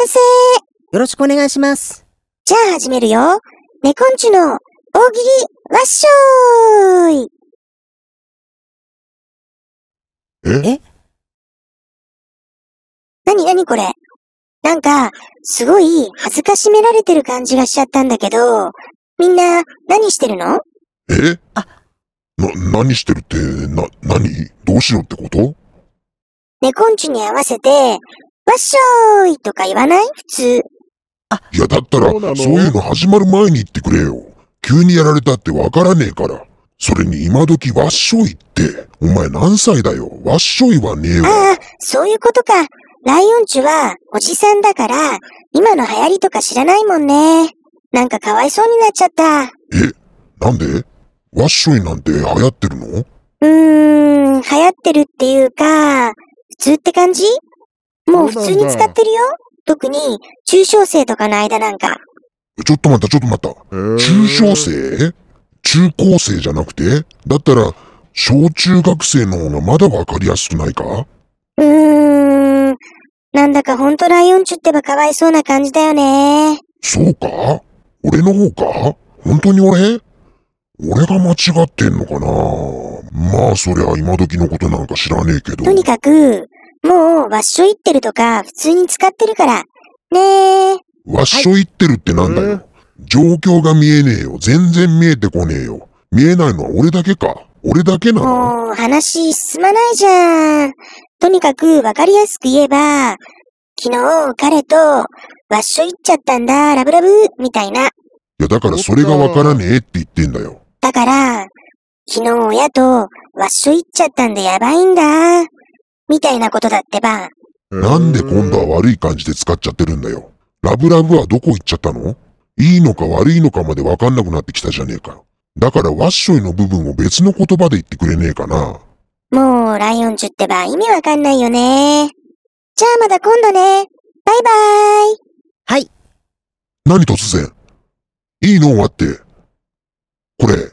よろしくお願いします。じゃあ始めるよ。ネコンチュの大喜利わっしょーい。え？え？なになにこれ？なんか、すごい恥ずかしめられてる感じがしちゃったんだけど、みんな何してるの？え？あ。な、何してるって、な、何？どうしろってこと？ネコンチュに合わせて、わっしょーいとか言わない？普通。いや、だったら、そういうの始まる前に言ってくれよ。急にやられたってわからねえから。それに今時わっしょいって、お前何歳だよ？わっしょいはねえわ。ああ、そういうことか。ライオンチュはおじさんだから、今の流行りとか知らないもんね。なんかかわいそうになっちゃった。え、なんで？わっしょいなんて流行ってるの？うーん、流行ってるっていうか、普通って感じ？もう普通に使ってるよ。特に、中小生とかの間なんか。ちょっと待った、ちょっと待った。中小生中高生じゃなくて？だったら、小中学生の方がまだわかりやすくないか？うーん、なんだかほんとライオンチュってばかわいそうな感じだよね。そうか？俺の方か？本当に俺？俺が間違ってんのかな？まあそりゃ今時のことなんか知らねえけど。とにかく、もう、わっしょいってるとか、普通に使ってるから。ねえ。わっしょいってるってなんだよ。はい状況が見えねえよ。全然見えてこねえよ。見えないのは俺だけか。俺だけなのもう、話進まないじゃん。とにかく、わかりやすく言えば、昨日、彼と、わっしょいっちゃったんだ、ラブラブ、みたいな。いやだからそれがわからねえって言ってんだよ。だから、昨日親と、わっしょいっちゃったんでやばいんだ、みたいなことだってば。なんで今度は悪い感じで使っちゃってるんだよ。ラブラブはどこ行っちゃったの？いいのか悪いのかまでわかんなくなってきたじゃねえか。だからワッショイの部分を別の言葉で言ってくれねえかな。もう、ライオンチュってば意味わかんないよね。じゃあまた今度ね。バイバーイ。はい。何突然？いいの？終わって。これ、